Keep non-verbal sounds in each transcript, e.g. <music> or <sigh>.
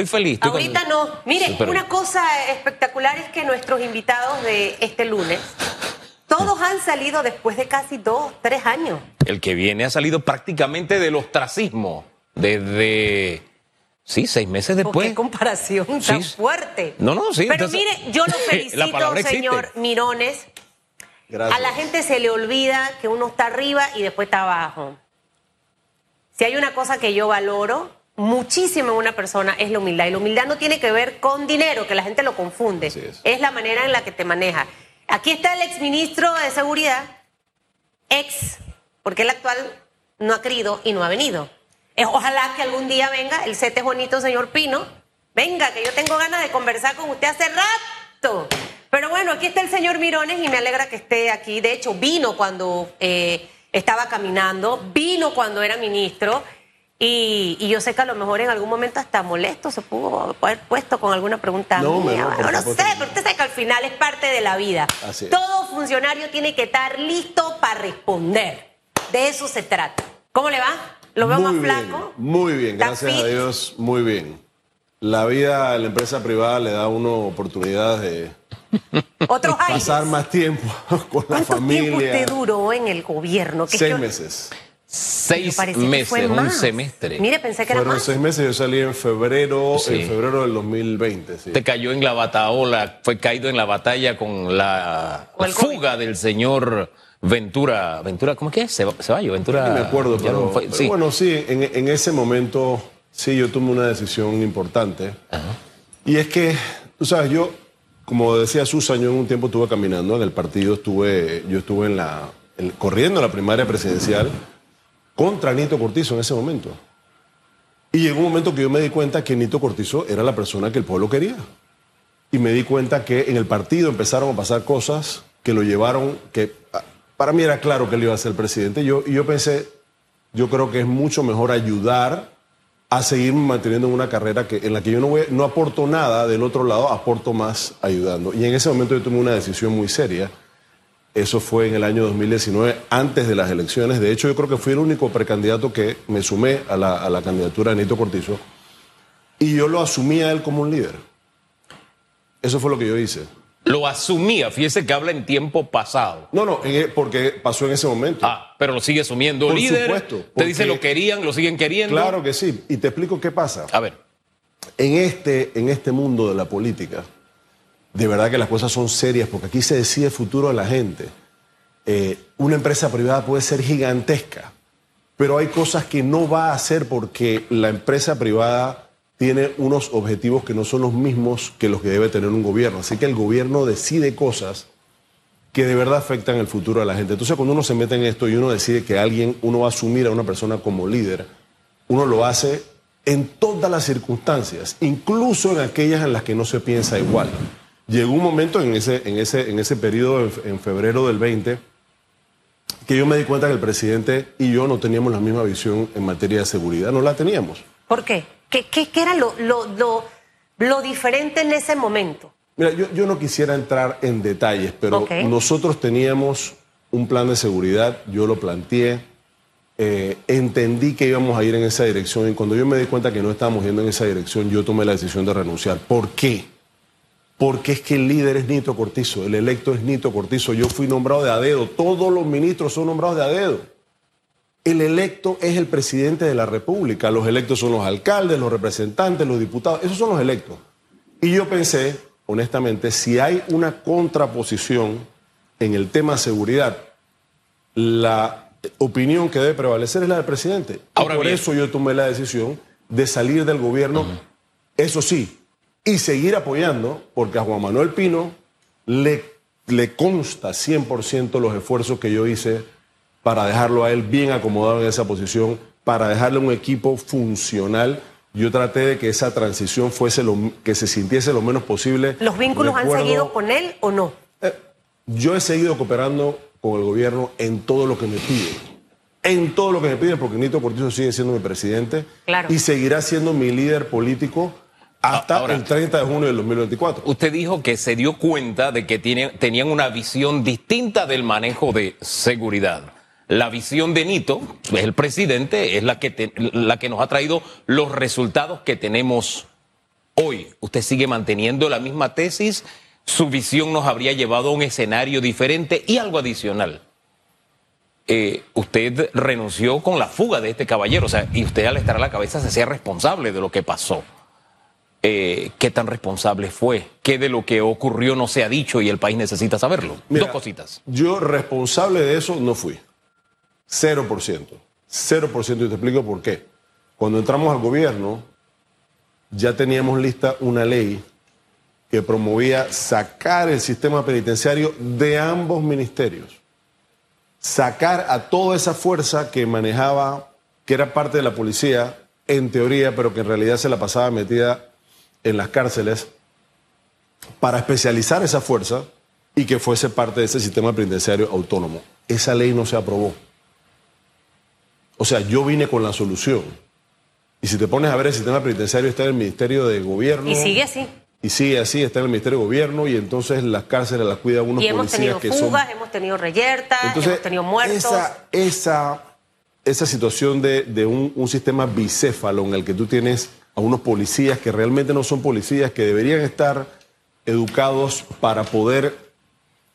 Estoy feliz. estoy Ahorita con- no. Mire, una cosa espectacular es que nuestros invitados de este lunes, todos han salido después de casi dos, tres años. El que viene ha salido prácticamente del ostracismo. Desde. Sí, seis meses ¿Por después. qué comparación tan Sí. fuerte? No, no, sí, Pero entonces- mire, yo lo <laughs> felicito, señor Mirones. Gracias. A la gente se le olvida que uno está arriba y después está abajo. Si hay una cosa que yo valoro muchísimo en una persona es la humildad. Y la humildad no tiene que ver con dinero, que la gente lo confunde. Es. la manera en la que te maneja. Aquí está el exministro de Seguridad, ex, porque el actual no ha querido y no ha venido. Ojalá que algún día venga el sete Juanito, señor Pino. Venga, que yo tengo ganas de conversar con usted hace rato. Pero bueno, aquí está el señor Mirones y me alegra que esté aquí. De hecho, vino cuando eh, estaba caminando, vino cuando era ministro. Y, y yo sé que a lo mejor en algún momento hasta molesto se pudo haber puesto con alguna pregunta No, mía. no, Bueno, no sé, pero usted sabe que al final es parte de la vida. Así es. Todo funcionario tiene que estar listo para responder. De eso se trata. ¿Cómo le va? ¿Lo veo muy más bien, flaco? Muy bien, ¿Está gracias fit? a Dios, muy bien. La vida en la empresa privada le da a uno oportunidades de Otros aires. pasar más tiempo <laughs> con la ¿Cuánto familia. tiempo usted duró en el gobierno? Que Seis yo- meses. Seis meses, fue un semestre. Mire, pensé que era Fueron más. seis meses, yo salí en febrero, Sí. en febrero del 2020. sí. Te cayó en la bataola, fue caído en la batalla con la, COVID. fuga del señor Ventura. ¿Ventura cómo que es? Ceba- Ceballos, Ventura. Me acuerdo, pero, no fue- pero sí. bueno, sí, en, en ese momento sí yo tomé una decisión importante. Y es que, tú sabes, yo, como decía Susan, yo en un tiempo estuve caminando en el partido, estuve, yo estuve en la, en- corriendo la primaria presidencial contra Nito Cortizo en ese momento. Y llegó un momento que yo me di cuenta que Nito Cortizo era la persona que el pueblo quería. Y me di cuenta que en el partido empezaron a pasar cosas que lo llevaron, que para mí era claro que él iba a ser presidente. Yo, y yo pensé, yo creo que es mucho mejor ayudar a seguir manteniendo en una carrera que, en la que yo no, voy- no aporto nada, del otro lado aporto más ayudando. Y en ese momento yo tomé una decisión muy seria. Eso fue en el año 2019, antes de las elecciones. De hecho, yo creo que fui el único precandidato que me sumé a la, a la candidatura de Nito Cortizo. Y yo lo asumí a él como un líder. Eso fue lo que yo hice. Lo asumía, fíjese que habla en tiempo pasado. No, no, e- porque pasó en ese momento. Ah, pero lo sigue asumiendo Por líder. supuesto, Te dice lo querían, lo siguen queriendo. Claro que sí. Y te explico qué pasa. A ver, En este, en este mundo de la política, de verdad que las cosas son serias, porque aquí se decide el futuro de la gente. Eh, una empresa privada puede ser gigantesca, pero hay cosas que no va a hacer porque la empresa privada tiene unos objetivos que no son los mismos que los que debe tener un gobierno. Así que el gobierno decide cosas que de verdad afectan el futuro de la gente. Entonces, cuando uno se mete en esto y uno decide que alguien, uno va a asumir a una persona como líder, uno lo hace en todas las circunstancias, incluso en aquellas en las que no se piensa igual. Llegó un momento en ese, en ese, en ese periodo, en, en febrero del 20, que yo me di cuenta que el presidente y yo no teníamos la misma visión en materia de seguridad, no la teníamos. ¿Por qué? ¿Qué, qué- qué era lo, lo, lo, lo diferente en ese momento? Mira, yo, yo no quisiera entrar en detalles, pero nosotros teníamos un plan de seguridad, yo lo planteé, eh, entendí que íbamos a ir en esa dirección y cuando yo me di cuenta que no estábamos yendo en esa dirección, yo tomé la decisión de renunciar. ¿Por qué? Porque es que el líder es Nito Cortizo, el electo es Nito Cortizo, yo fui nombrado de a dedo, todos los ministros son nombrados de a dedo. El electo es el presidente de la República, los electos son los alcaldes, los representantes, los diputados, esos son los electos. Y yo pensé, honestamente, si hay una contraposición en el tema seguridad, la opinión que debe prevalecer es la del presidente. Y Ahora por bien. eso yo tomé la decisión de salir del gobierno, eso sí, y seguir apoyando, porque a Juan Manuel Pino le, le consta 100% los esfuerzos que yo hice para dejarlo a él bien acomodado en esa posición, para dejarle un equipo funcional. Yo traté de que esa transición fuese lo, que se sintiese lo menos posible. ¿Los vínculos han seguido con él o no? yo he seguido cooperando con el gobierno en todo lo que me piden. En todo lo que me piden, porque Nito Cortizo sigue siendo mi presidente Claro. y seguirá siendo mi líder político hasta Ahora- el 30 de junio del 2024. usted dijo que se dio cuenta de que tiene- tenían una visión distinta del manejo de seguridad. La visión de Nito, es el presidente, es la que, te- la que nos ha traído los resultados que tenemos Hoy, ¿usted sigue manteniendo la misma tesis? ¿Su visión nos habría llevado a un escenario diferente? Y algo adicional. Eh, usted renunció con la fuga de este caballero, o sea, y usted al estar a la cabeza se hacía responsable de lo que pasó. Eh, ¿Qué tan responsable fue? ¿Qué de lo que ocurrió no se ha dicho y el país necesita saberlo? Mira, Dos cositas. Yo responsable de eso no fui. 0%. 0% y te explico por qué. Cuando entramos al gobierno, ya teníamos lista una ley que promovía sacar el sistema penitenciario de ambos ministerios. Sacar a toda esa fuerza que manejaba, que era parte de la policía, en teoría, pero que en realidad se la pasaba metida en las cárceles, para especializar esa fuerza y que fuese parte de ese sistema penitenciario autónomo. Esa ley no se aprobó. O sea, yo vine con la solución. Y si te pones a ver, el sistema penitenciario está en el Ministerio de Gobierno. Y sigue así. Y sigue así, está en el Ministerio de Gobierno y entonces las cárceles las cuidan unos Y hemos policías tenido que son... fugas, hemos tenido reyertas, Entonces, hemos tenido muertos. Esa, esa, esa situación de, de un, un sistema bicéfalo en el que tú tienes a unos policías que realmente no son policías, que deberían estar educados para poder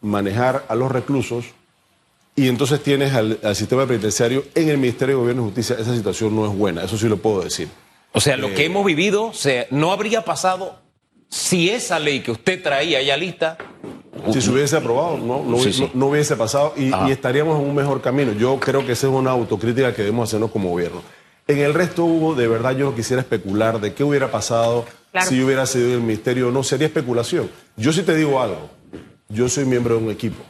manejar a los reclusos, y entonces tienes al, al sistema penitenciario en el Ministerio de Gobierno y Justicia, esa situación no es buena, eso sí lo puedo decir. O sea, lo que hemos vivido se, no habría pasado si esa ley que usted traía ya lista. Si se hubiese aprobado, no, no, Sí, hubi- sí. no- no hubiese pasado y, y estaríamos en un mejor camino. Yo creo que esa es una autocrítica que debemos hacernos como gobierno. En el resto, Hugo, de verdad yo no quisiera especular de qué hubiera pasado Claro. si yo hubiera sido el ministerio o no. Sería especulación. Yo sí te digo algo. Yo soy miembro de un equipo.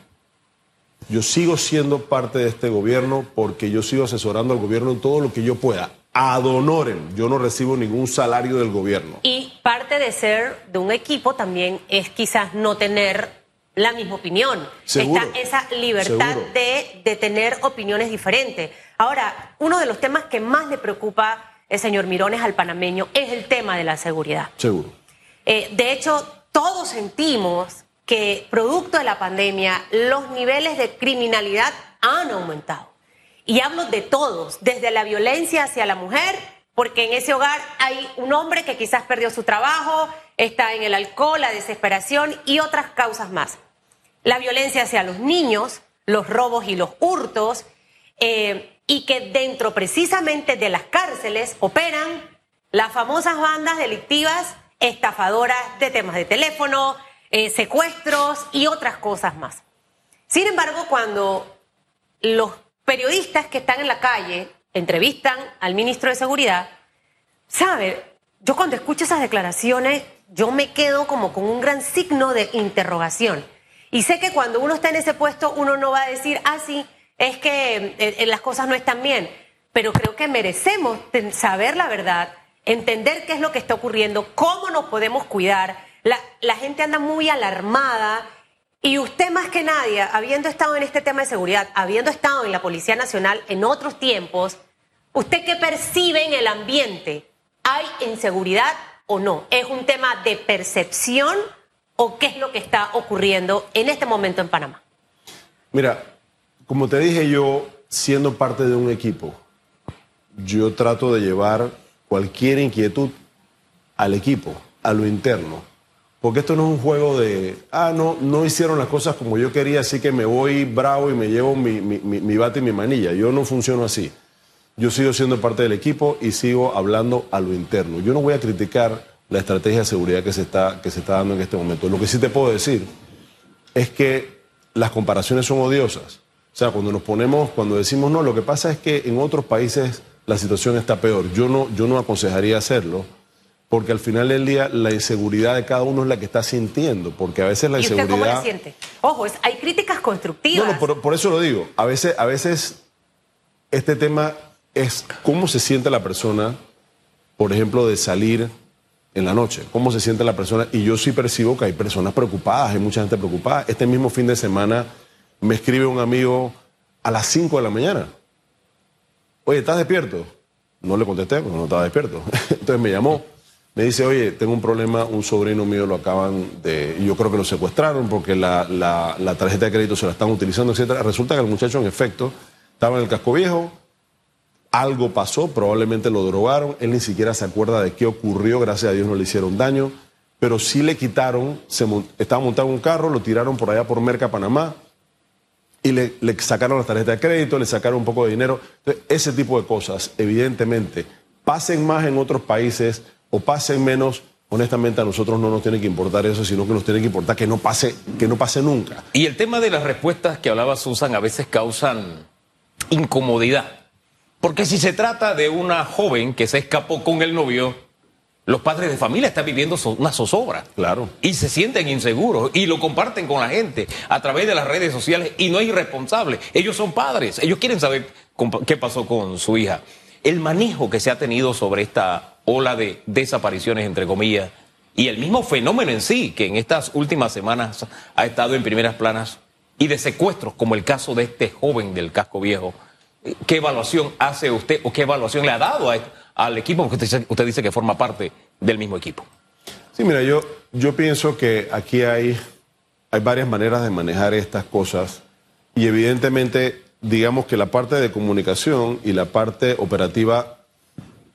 Yo sigo siendo parte de este gobierno porque yo sigo asesorando al gobierno en todo lo que yo pueda. Ad honorem. Yo no recibo ningún salario del gobierno. Y parte de ser de un equipo también es quizás no tener la misma opinión. Seguro. Está esa libertad de, de tener opiniones diferentes. Ahora, uno de los temas que más le preocupa el señor Mirones al panameño es el tema de la seguridad. Seguro. Eh, de hecho, todos sentimos que producto de la pandemia los niveles de criminalidad han aumentado. Y hablo de todos, desde la violencia hacia la mujer, porque en ese hogar hay un hombre que quizás perdió su trabajo, está en el alcohol, la desesperación y otras causas más. La violencia hacia los niños, los robos y los hurtos, eh, y que dentro precisamente de las cárceles operan las famosas bandas delictivas estafadoras de temas de teléfono, eh, secuestros y otras cosas más. Sin embargo, cuando los periodistas que están en la calle entrevistan al ministro de Seguridad, sabe, yo cuando escucho esas declaraciones, yo me quedo como con un gran signo de interrogación. Y sé que cuando uno está en ese puesto, uno no va a decir, ah, sí, es que eh, eh, las cosas no están bien. Pero creo que merecemos saber la verdad, entender qué es lo que está ocurriendo, cómo nos podemos cuidar. La, la gente anda muy alarmada y usted más que nadie, habiendo estado en este tema de seguridad, habiendo estado en la Policía Nacional en otros tiempos, ¿usted qué percibe en el ambiente? ¿Hay inseguridad o no? ¿Es un tema de percepción o qué es lo que está ocurriendo en este momento en Panamá? Mira, como te dije yo, siendo parte de un equipo, yo trato de llevar cualquier inquietud al equipo, a lo interno. Porque esto no es un juego de, ah, no, no hicieron las cosas como yo quería, así que me voy bravo y me llevo mi, mi, mi- bate y mi manilla. Yo no funciono así. Yo sigo siendo parte del equipo y sigo hablando a lo interno. Yo no voy a criticar la estrategia de seguridad que se está, que se está dando en este momento. Lo que sí te puedo decir es que las comparaciones son odiosas. O sea, cuando nos ponemos, cuando decimos no, lo que pasa es que en otros países la situación está peor. Yo no, yo no aconsejaría hacerlo, porque al final del día la inseguridad de cada uno es la que está sintiendo, porque a veces la ¿Y usted cómo inseguridad... siente? Ojo, hay críticas constructivas. No, no, por, por eso lo digo. A veces, a veces este tema es cómo se siente la persona, por ejemplo, de salir en la noche. Cómo se siente la persona. Y yo sí percibo que hay personas preocupadas, hay mucha gente preocupada. Este mismo fin de semana me escribe un amigo a las 5 de la mañana. Oye, ¿estás despierto? No le contesté porque no estaba despierto. <laughs> Entonces me llamó. Me dice, oye, tengo un problema, un sobrino mío lo acaban de... Yo creo que lo secuestraron porque la, la- la tarjeta de crédito se la están utilizando, etcétera. Resulta que el muchacho, en efecto, estaba en el casco viejo, algo pasó, probablemente lo drogaron, él ni siquiera se acuerda de qué ocurrió, gracias a Dios no le hicieron daño, pero sí le quitaron, se estaba montado en un carro, lo tiraron por allá por Merca, Panamá, y le, sacaron la tarjeta de crédito, le sacaron un poco de dinero. Entonces, ese tipo de cosas, evidentemente, pasen más en otros países o pasen menos, honestamente a nosotros no nos tiene que importar eso, sino que nos tiene que importar que no pase, que no pase nunca. Y el tema de las respuestas que hablaba Susan a veces causan incomodidad. Porque si se trata de una joven que se escapó con el novio, los padres de familia están viviendo una zozobra. Claro. Y se sienten inseguros y lo comparten con la gente a través de las redes sociales y no es irresponsable. Ellos son padres, ellos quieren saber qué pasó con su hija. El manejo que se ha tenido sobre esta ola de desapariciones, entre comillas, y el mismo fenómeno en sí, que en estas últimas semanas ha estado en primeras planas, y de secuestros, como el caso de este joven del casco viejo. ¿Qué evaluación hace usted o qué evaluación le ha dado al equipo? Porque usted, dice que forma parte del mismo equipo. Sí, mira, yo, yo pienso que aquí hay, hay varias maneras de manejar estas cosas y evidentemente, digamos que la parte de comunicación y la parte operativa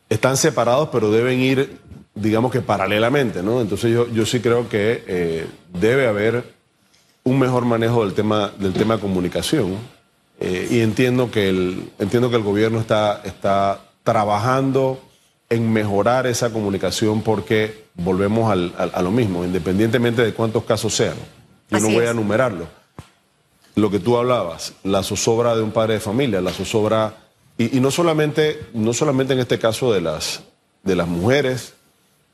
están separados, pero deben ir, digamos que paralelamente, ¿no? Entonces yo, yo sí creo que eh, debe haber un mejor manejo del tema, del tema comunicación eh, y entiendo que, el, entiendo que el gobierno está, está trabajando en mejorar esa comunicación porque volvemos al, a lo mismo, independientemente de cuántos casos sean. Yo no voy a enumerarlo. Lo que tú hablabas, la zozobra de un padre de familia, la zozobra, y, no, solamente, no solamente en este caso de las, de las mujeres,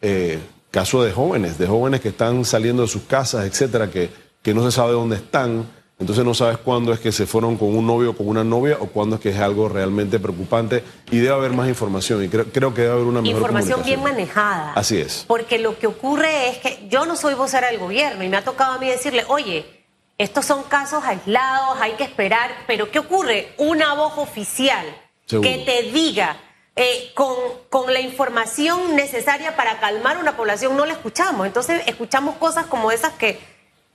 eh, caso de jóvenes, de jóvenes que están saliendo de sus casas, etcétera, que, que no se sabe dónde están entonces no sabes cuándo es que se fueron con un novio o con una novia o cuándo es que es algo realmente preocupante y debe haber más información y creo, que debe haber una mejor Información bien manejada. Así es. Porque lo que ocurre es que yo no soy vocera del gobierno y me ha tocado a mí decirle, oye, estos son casos aislados, hay que esperar, pero ¿qué ocurre? Una voz oficial que te diga eh, con, con la información necesaria para calmar una población, no la escuchamos. Entonces escuchamos cosas como esas que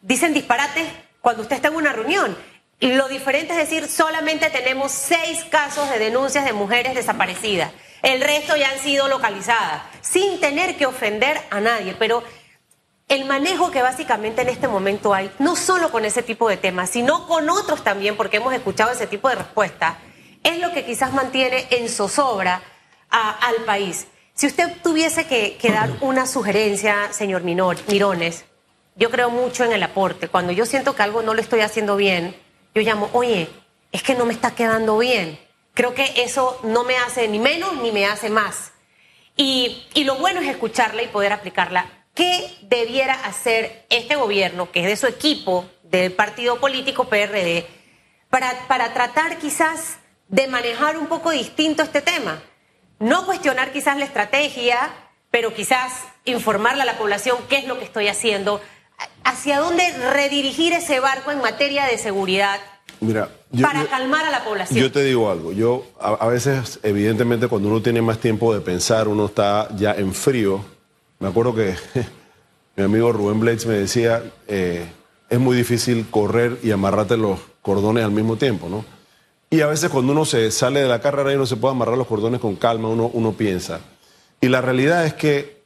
dicen disparates cuando usted está en una reunión. Lo diferente es decir, solamente tenemos seis casos de denuncias de mujeres desaparecidas. El resto ya han sido localizadas, sin tener que ofender a nadie. Pero el manejo que básicamente en este momento hay, no solo con ese tipo de temas, sino con otros también, porque hemos escuchado ese tipo de respuesta, es lo que quizás mantiene en zozobra al país. Si usted tuviese que, que dar una sugerencia, señor Mirones, yo creo mucho en el aporte. Cuando yo siento que algo no lo estoy haciendo bien, yo llamo, oye, es que no me está quedando bien. Creo que eso no me hace ni menos ni me hace más. Y, y lo bueno es escucharla y poder aplicarla. ¿Qué debiera hacer este gobierno, que es de su equipo, del partido político PRD, para, para tratar quizás de manejar un poco distinto este tema? No cuestionar quizás la estrategia, pero quizás informarle a la población qué es lo que estoy haciendo, hacia dónde redirigir ese barco en materia de seguridad Mira, para calmar a la población. Yo te digo algo, yo a, veces, evidentemente, cuando uno tiene más tiempo de pensar, uno está ya en frío. Me acuerdo que <laughs> mi amigo Rubén Blades me decía, eh, es muy difícil correr y amarrarte los cordones al mismo tiempo, ¿no? Y a veces cuando uno se sale de la carrera y uno se puede amarrar los cordones con calma, uno, uno piensa. Y la realidad es que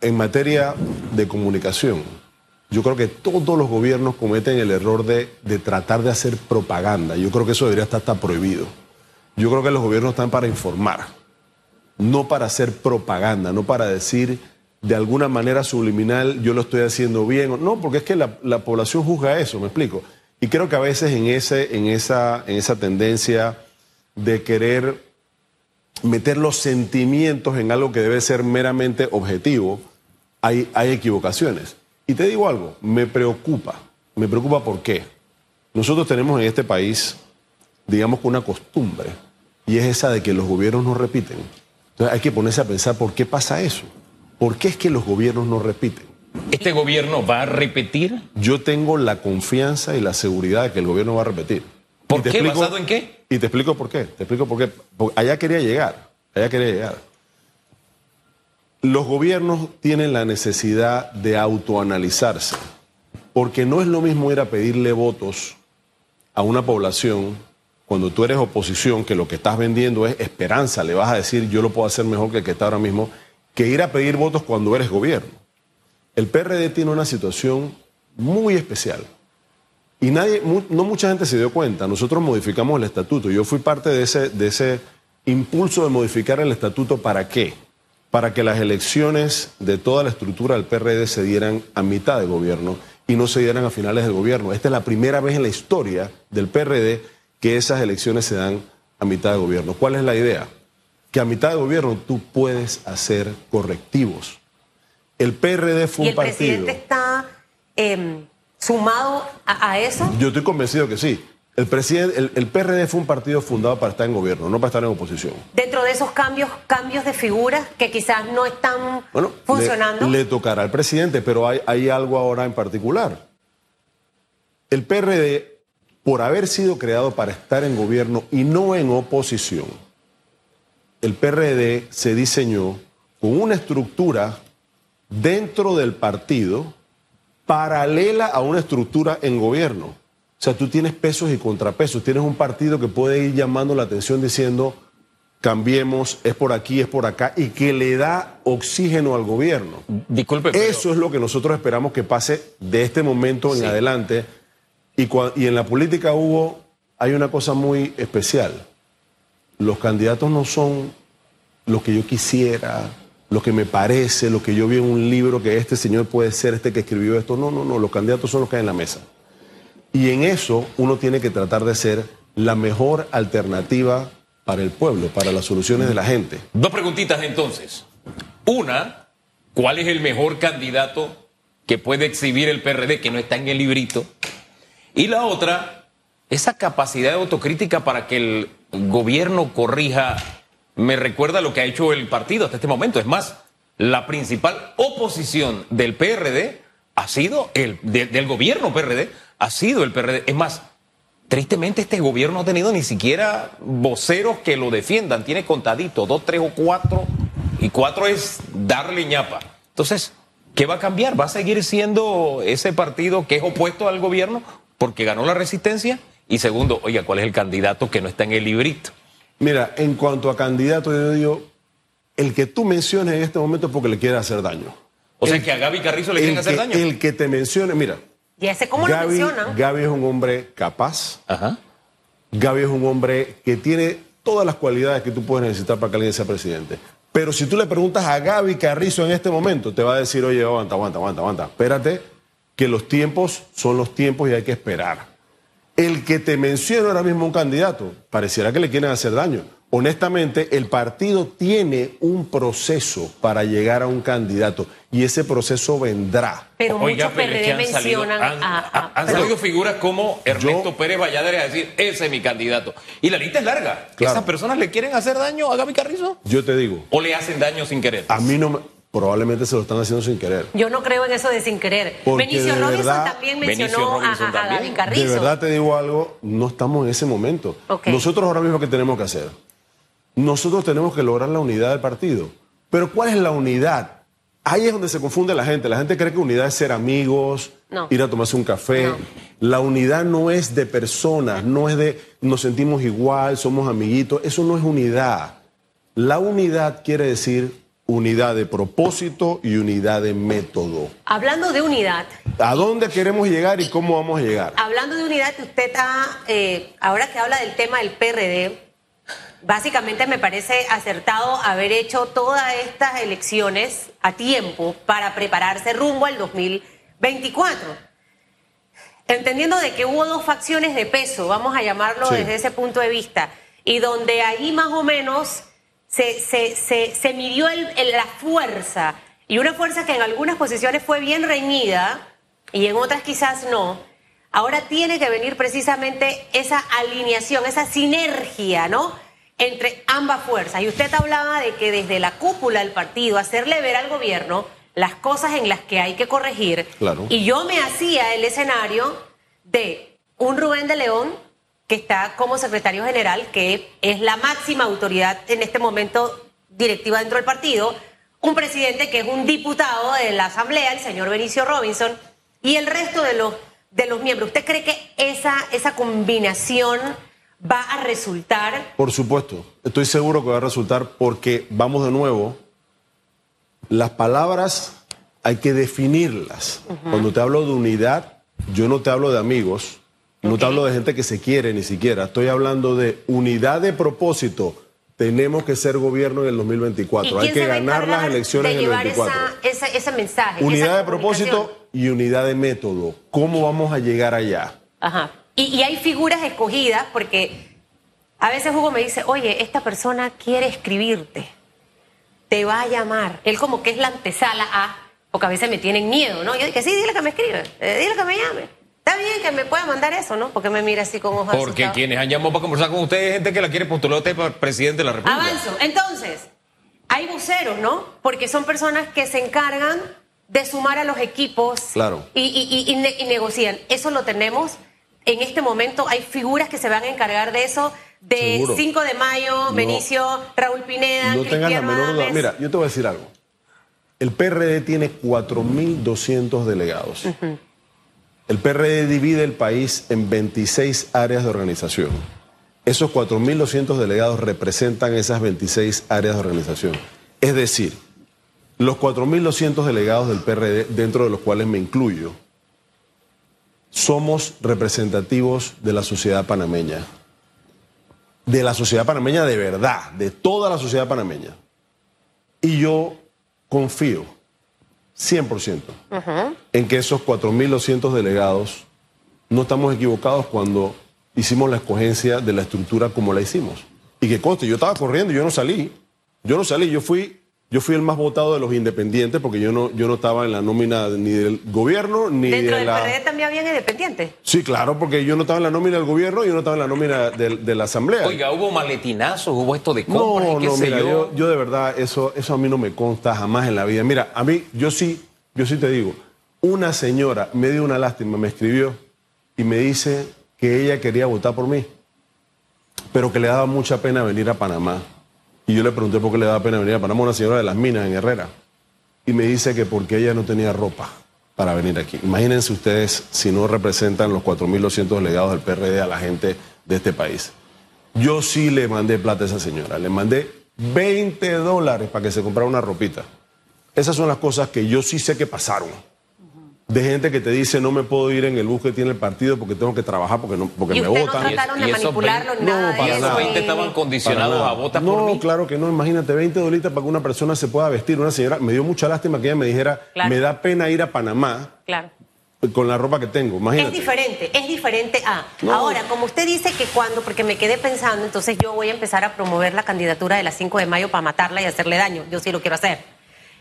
en materia de comunicación, yo creo que todos los gobiernos cometen el error de, tratar de hacer propaganda. Yo creo que eso debería estar hasta prohibido. Yo creo que los gobiernos están para informar, no para hacer propaganda, no para decir de alguna manera subliminal yo lo estoy haciendo bien. No, porque es que la, población juzga eso, me explico. Y creo que a veces en, ese, en, esa, en esa tendencia de querer meter los sentimientos en algo que debe ser meramente objetivo, hay, hay equivocaciones. Y te digo algo, me preocupa. Me preocupa por qué. Nosotros tenemos en este país, digamos, una costumbre, y es esa de que los gobiernos no repiten. Entonces hay que ponerse a pensar por qué pasa eso. ¿Por qué es que los gobiernos no repiten? ¿Este gobierno va a repetir? Yo tengo la confianza y la seguridad de que el gobierno va a repetir. ¿Por qué? ¿Basado en qué? Y te explico por qué. Te explico por qué. allá quería llegar. Allá quería llegar. Los gobiernos tienen la necesidad de autoanalizarse, porque no es lo mismo ir a pedirle votos a una población cuando tú eres oposición, que lo que estás vendiendo es esperanza, le vas a decir yo lo puedo hacer mejor que el que está ahora mismo, que ir a pedir votos cuando eres gobierno. El PRD tiene una situación muy especial. Y nadie, no mucha gente se dio cuenta. Nosotros modificamos el estatuto. Yo fui parte de ese, de ese impulso de modificar el estatuto. ¿Para qué? Para que las elecciones de toda la estructura del PRD se dieran a mitad de gobierno y no se dieran a finales del gobierno. Esta es la primera vez en la historia del PRD que esas elecciones se dan a mitad de gobierno. ¿Cuál es la idea? Que a mitad de gobierno tú puedes hacer correctivos. El PRD fue ¿Y un partido. ¿El presidente está em, sumado a, eso? Yo estoy convencido que sí. El, presidente, el, PRD fue un partido fundado para estar en gobierno, no para estar en oposición. Dentro de esos cambios, cambios de figuras que quizás no están funcionando. Le, tocará al presidente, pero hay, hay algo ahora en particular. El PRD por haber sido creado para estar en gobierno y no en oposición, el PRD se diseñó con una estructura dentro del partido paralela a una estructura en gobierno. O sea, tú tienes pesos y contrapesos, tienes un partido que puede ir llamando la atención diciendo, cambiemos, es por aquí, es por acá, y que le da oxígeno al gobierno. Disculpe. Eso es lo que nosotros esperamos que pase de este momento en adelante y, en la política hubo, hay una cosa muy especial. Los candidatos no son lo que yo quisiera, lo que me parece, lo que yo vi en un libro que este señor puede ser este que escribió esto. No, no, no, los candidatos son los que hay en la mesa. Y en eso uno tiene que tratar de ser la mejor alternativa para el pueblo, para las soluciones de la gente. Dos preguntitas entonces. Una, ¿cuál es el mejor candidato que puede exhibir el PRD que no está en el librito? Y la otra, esa capacidad de autocrítica para que el gobierno corrija, me recuerda lo que ha hecho el partido hasta este momento. Es más, la principal oposición del PRD ha sido el del gobierno PRD, ha sido el PRD. Es más, tristemente este gobierno no ha tenido ni siquiera voceros que lo defiendan. Tiene contadito, dos, tres o cuatro, y cuatro es darle ñapa. Entonces, ¿qué va a cambiar? ¿Va a seguir siendo ese partido que es opuesto al gobierno porque ganó la resistencia y segundo, oiga, ¿cuál es el candidato que no está en el librito? Mira, en cuanto a candidato, yo digo, el que tú menciones en este momento es porque le quiere hacer daño. O sea, que a Gaby Carrizo le quieren hacer daño. El que te mencione, mira. Ya sé cómo Gaby, lo mencionan. Gaby es un hombre capaz. Ajá. Gaby es un hombre que tiene todas las cualidades que tú puedes necesitar para que alguien sea presidente. Pero si tú le preguntas a Gaby Carrizo en este momento, te va a decir, oye, aguanta, aguanta, aguanta, aguanta. Espérate, que los tiempos son los tiempos y hay que esperar. El que te menciono ahora mismo un candidato, pareciera que le quieren hacer daño. Honestamente, el partido tiene un proceso para llegar a un candidato y ese proceso vendrá. Pero muchos PRD mencionan han, a, han salido figuras como Ernesto Pérez Valladares a decir, ese es mi candidato. Y la lista es larga. ¿Esas personas le quieren hacer daño a Gaby Carrizo? Yo te digo. ¿O le hacen daño sin querer? A mí no me... Probablemente se lo están haciendo sin querer. Yo no creo en eso de sin querer. Benicio Robinson también mencionó a, David Carrizo. De verdad te digo algo, no estamos en ese momento. Nosotros ahora mismo, ¿qué tenemos que hacer? Nosotros tenemos que lograr la unidad del partido. Pero ¿cuál es la unidad? Ahí es donde se confunde la gente. La gente cree que unidad es ser amigos, ir a tomarse un café. La unidad no es de personas, no es de nos sentimos igual, somos amiguitos. Eso no es unidad. La unidad quiere decir unidad de propósito y unidad de método. Hablando de unidad. ¿A dónde queremos llegar y cómo vamos a llegar? Hablando de unidad, usted está, eh, ahora que habla del tema del PRD, básicamente me parece acertado haber hecho todas estas elecciones a tiempo para prepararse rumbo al 2024. Entendiendo de que hubo dos facciones de peso, vamos a llamarlo desde ese punto de vista, y donde ahí más o menos se, se, se, se midió el, la fuerza, y una fuerza que en algunas posiciones fue bien reñida y en otras quizás no. Ahora tiene que venir precisamente esa alineación, esa sinergia, ¿no? Entre ambas fuerzas. Y usted hablaba de que desde la cúpula del partido, hacerle ver al gobierno las cosas en las que hay que corregir. Claro. Y yo me hacía el escenario de un Rubén de León que está como secretario general, que es la máxima autoridad en este momento directiva dentro del partido, un presidente que es un diputado de la Asamblea, el señor Benicio Robinson, y el resto de los, de los miembros. ¿Usted cree que esa, esa combinación va a resultar. Por supuesto, estoy seguro que va a resultar porque vamos de nuevo, las palabras hay que definirlas. Cuando te hablo de unidad, yo no te hablo de amigos, no te hablo de gente que se quiere ni siquiera, estoy hablando de unidad de propósito. Tenemos que ser gobierno en el 2024, hay que ganar las elecciones en el 2024. Esa, ese mensaje. Unidad de propósito y unidad de método. ¿Cómo vamos a llegar allá? Ajá. Y, y hay figuras escogidas porque a veces Hugo me dice, oye, esta persona quiere escribirte, te va a llamar. Él como que es la antesala a, porque a veces me tienen miedo, ¿no? Yo dije, sí, dile que me escribe, eh, dile que me llame. Está bien que me pueda mandar eso, ¿no? Porque me mira así con ojos Porque quienes han llamado para conversar con ustedes es gente que la quiere postular usted para presidente de la República. Avanzo. Entonces, hay voceros, ¿no? Porque son personas que se encargan de sumar a los equipos Claro. y, y- y- y ne- y negocian. Eso lo tenemos. En este momento hay figuras que se van a encar de eso. De Seguro. 5 de mayo, No. Benicio, Raúl Pineda, No tengas la menor duda. Mira, yo te voy a decir algo. El PRD tiene 4.200 delegados. El PRD divide el país en 26 áreas de organización. Esos 4.200 delegados representan esas 26 áreas de organización. Es decir, los 4.200 delegados del PRD, dentro de los cuales me incluyo, somos representativos de la sociedad panameña. De la sociedad panameña de verdad, de toda la sociedad panameña. Y yo confío 100% en que esos 4.200 delegados no estamos equivocados cuando hicimos la escogencia de la estructura como la hicimos. Y que conste, yo estaba corriendo, yo no salí. Yo no salí, yo fui, yo fui el más votado de los independientes porque yo no, yo no estaba en la nómina ni del gobierno ni Dentro de del la... PRD también habían independientes. Sí, claro, porque yo no estaba en la nómina del gobierno y yo no estaba en la nómina de, la asamblea. Oiga, hubo maletinazos, hubo esto de No, compras y qué no, sé mira, yo. yo, yo de verdad, eso, eso a mí no me consta jamás en la vida. Mira, a mí, yo sí, yo sí te digo, una señora me dio una lástima, me escribió y me dice que ella quería votar por mí, pero que le daba mucha pena venir a Panamá. Y yo le pregunté por qué le daba pena venir a Panamá, una señora de las minas en Herrera. Y me dice que porque ella no tenía ropa para venir aquí. Imagínense ustedes si no representan los 4.200 delegados del PRD a la gente de este país. Yo sí le mandé plata a esa señora. Le mandé 20 dólares para que se comprara una ropita. Esas son las cosas que yo sí sé que pasaron. De gente que te dice no me puedo ir en el bus que tiene el partido porque tengo que trabajar porque, no, porque Y me usted no votan. trataron Y de esos manipularlo ni no, nada para esos nada. 20 estaban condicionados a votar no, por mí. claro que no. Imagínate, 20 dolitas para que una persona se pueda vestir. Una señora, me dio mucha lástima que ella me dijera, Claro. me da pena ir a Panamá Claro. con la ropa que tengo. Imagínate. Es diferente, es diferente a. No. Ahora, como usted dice que cuando, porque me quedé pensando, entonces yo voy a empezar a promover la candidatura de las 5 de mayo para matarla y hacerle daño. Yo sí lo quiero hacer.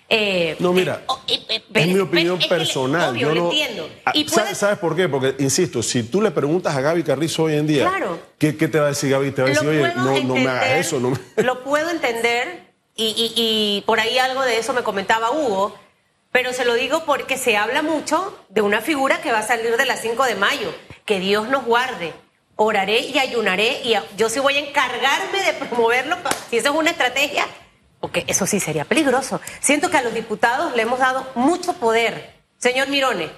Eh, No, mira, eh, oh, eh, eh, Es mi opinión es personal. obvio, yo lo no, entiendo. Ah, Y ¿sabes, por qué? Porque, insisto, si tú le preguntas a Gaby Carrizo hoy en día, Claro. ¿qué, qué te va a decir Gaby? Te va a decir, oye, no, no me hagas eso. No me... Lo puedo entender y, y- y por ahí algo de eso me comentaba Hugo, pero se lo digo porque se habla mucho de una figura que va a salir de las 5 de mayo. Que Dios nos guarde. Oraré y ayunaré y yo sí voy a encargarme de promoverlo. Si eso es una estrategia, porque eso sí sería peligroso. Siento que a los diputados le hemos dado mucho poder. Señor Mirone,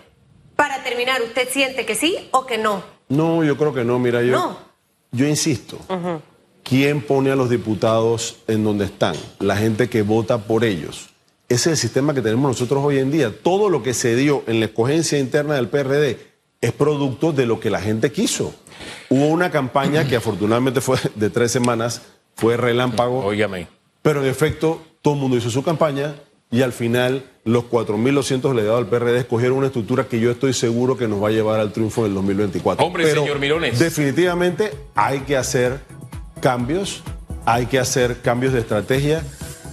para terminar, ¿usted siente que sí o que no? No, yo creo que no. Mira, yo, No. yo insisto. ¿Quién pone a los diputados en donde están? La gente que vota por ellos. Ese es el sistema que tenemos nosotros hoy en día. Todo lo que se dio en la escogencia interna del PRD es producto de lo que la gente quiso. Hubo una campaña que afortunadamente fue de tres semanas, fue relámpago. Óigame. Pero en efecto, todo el mundo hizo su campaña y al final los 4.200 delegados del PRD escogieron una estructura que yo estoy seguro que nos va a llevar al triunfo del 2024. Hombre, Pero señor Mirones. Definitivamente hay que hacer cambios, hay que hacer cambios de estrategia,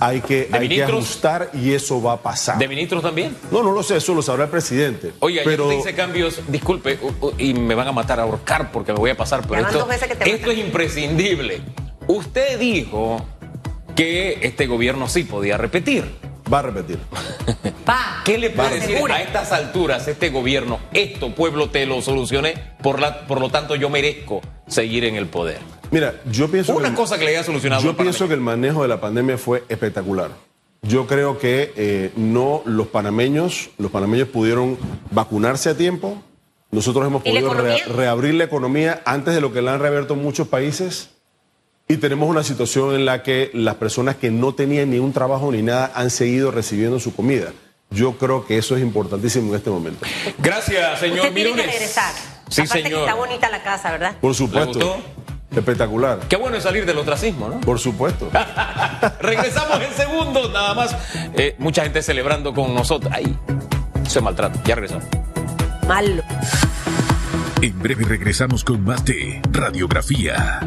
hay que, ¿De hay que ministros? ajustar y eso va a pasar. ¿De ministros también? No, no lo sé, eso lo sabrá el presidente. Oiga, pero usted dice cambios, disculpe, y me van a matar a ahorcar porque me voy a pasar, pero esto, es imprescindible. Usted dijo que este gobierno sí podía repetir. va a repetir. <laughs> Va. ¿Qué le puede decir Asegure. a estas alturas este gobierno? Esto, pueblo, te lo solucioné, por, la, por lo tanto yo merezco seguir en el poder. Mira, yo pienso Una que... cosa que le haya solucionado Yo pienso que el manejo de la pandemia fue espectacular. Yo creo que eh, no los panameños, los panameños pudieron vacunarse a tiempo, Nosotros hemos ¿Y la podido re- reabrir la economía antes de lo que la han reabierto muchos países y tenemos una situación en la que las personas que no tenían ni un trabajo ni nada han seguido recibiendo su comida. Yo creo que eso es importantísimo en este momento. Gracias, señor Usted tiene que regresar. Sí, Aparte que señor. está bonita la casa, ¿verdad? Por supuesto. gustó? Espectacular. Qué bueno es salir del ostracismo, ¿no? Por supuesto. <laughs> Regresamos en segundos, nada más. Eh, mucha gente celebrando con nosotros. Ahí se maltrata. Ya regresamos. Malo. En breve regresamos con más de Radiografía.